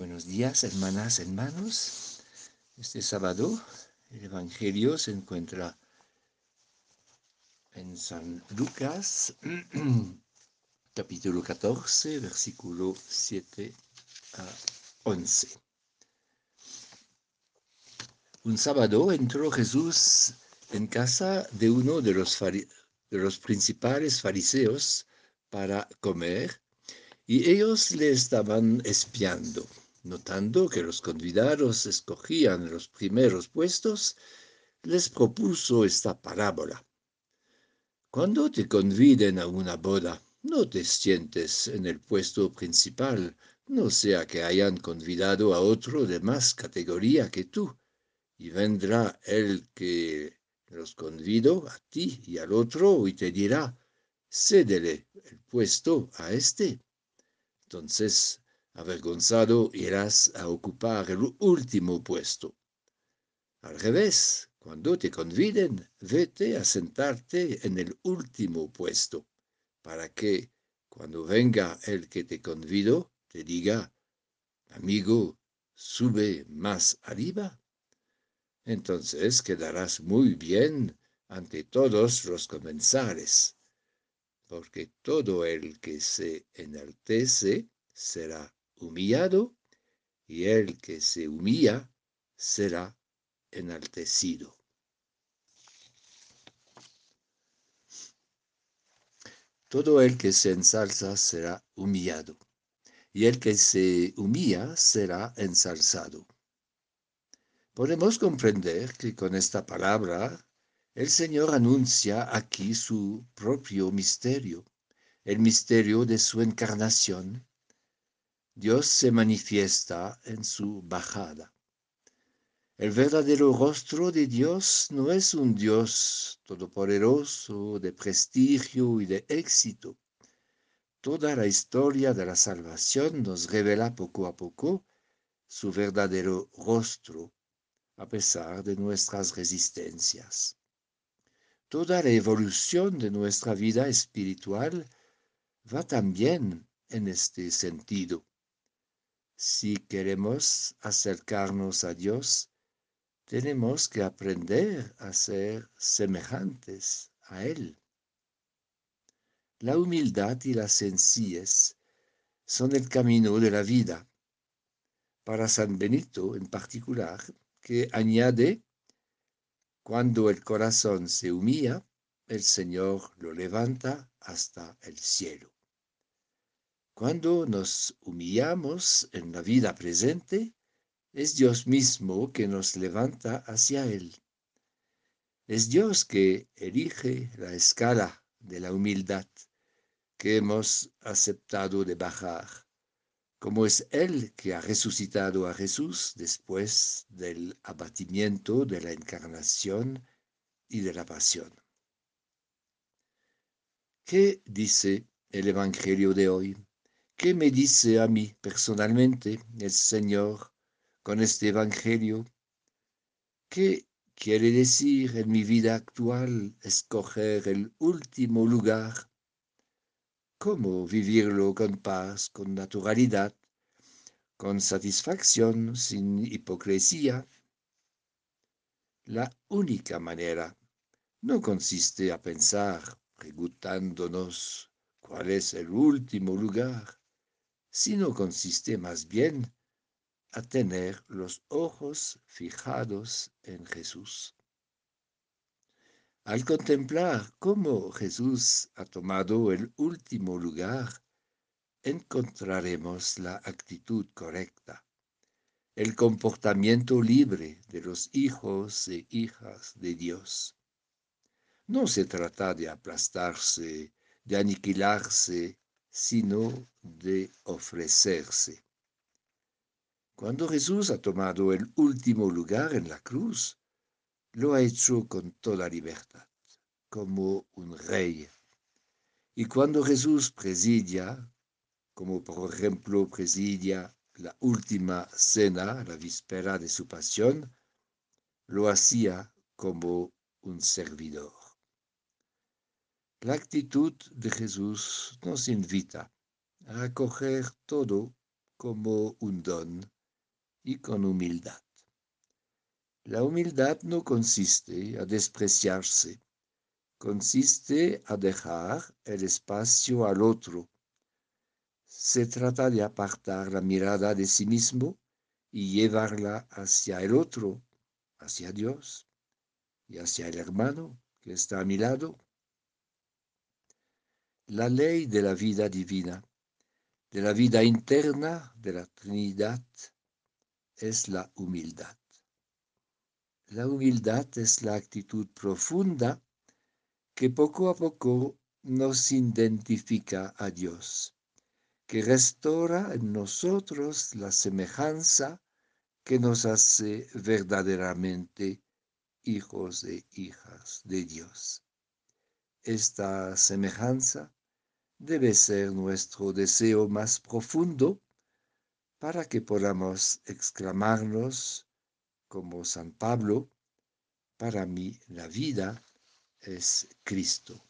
Buenos días, hermanas, hermanos. Este sábado el Evangelio se encuentra en San Lucas, capítulo 14, versículo 7 a 11. Un sábado entró Jesús en casa de uno de los, de los principales fariseos para comer y ellos le estaban espiando. Notando que los convidados escogían los primeros puestos, les propuso esta parábola. Cuando te conviden a una boda, no te sientes en el puesto principal, no sea que hayan convidado a otro de más categoría que tú, y vendrá el que los convido a ti y al otro y te dirá, cédele el puesto a este. Entonces avergonzado irás a ocupar el último puesto. Al revés, cuando te conviden, vete a sentarte en el último puesto, para que, cuando venga el que te convido, te diga, amigo, sube más arriba. Entonces quedarás muy bien ante todos los comensales, porque todo el que se enaltece será humillado, y el que se humilla será enaltecido. Todo el que se ensalza será humillado, y el que se humilla será ensalzado. Podemos comprender que con esta palabra el Señor anuncia aquí su propio misterio, el misterio de su encarnación, Dios se manifiesta en su bajada. El verdadero rostro de Dios no es un Dios todopoderoso, de prestigio y de éxito. Toda la historia de la salvación nos revela poco a poco su verdadero rostro, a pesar de nuestras resistencias. Toda la evolución de nuestra vida espiritual va también en este sentido. Si queremos acercarnos a Dios, tenemos que aprender a ser semejantes a Él. La humildad y la sencillez son el camino de la vida. Para San Benito en particular, que añade, cuando el corazón se humilla, el Señor lo levanta hasta el cielo. Cuando nos humillamos en la vida presente, es Dios mismo que nos levanta hacia Él. Es Dios que elige la escala de la humildad que hemos aceptado de bajar, como es Él que ha resucitado a Jesús después del abatimiento de la encarnación y de la pasión. ¿Qué dice el Evangelio de hoy? ¿Qué me dice a mí personalmente el Señor con este Evangelio? ¿Qué quiere decir en mi vida actual escoger el último lugar? ¿Cómo vivirlo con paz, con naturalidad, con satisfacción, sin hipocresía? La única manera no consiste a pensar, preguntándonos cuál es el último lugar, sino consiste más bien a tener los ojos fijados en Jesús. Al contemplar cómo Jesús ha tomado el último lugar, encontraremos la actitud correcta, el comportamiento libre de los hijos e hijas de Dios. No se trata de aplastarse, de aniquilarse sino de ofrecerse. Cuando Jesús ha tomado el último lugar en la cruz, lo ha hecho con toda libertad, como un rey. Y cuando Jesús presidia, como por ejemplo presidia la última cena, la víspera de su pasión, lo hacía como un servidor. La actitud de Jesús nos invita a acoger todo como un don y con humildad. La humildad no consiste a despreciarse, consiste a dejar el espacio al otro. Se trata de apartar la mirada de sí mismo y llevarla hacia el otro, hacia Dios y hacia el hermano que está a mi lado. La ley de la vida divina, de la vida interna de la Trinidad, es la humildad. La humildad es la actitud profunda que poco a poco nos identifica a Dios, que restaura en nosotros la semejanza que nos hace verdaderamente hijos e hijas de Dios. Esta semejanza debe ser nuestro deseo más profundo para que podamos exclamarnos como San Pablo, para mí la vida es Cristo.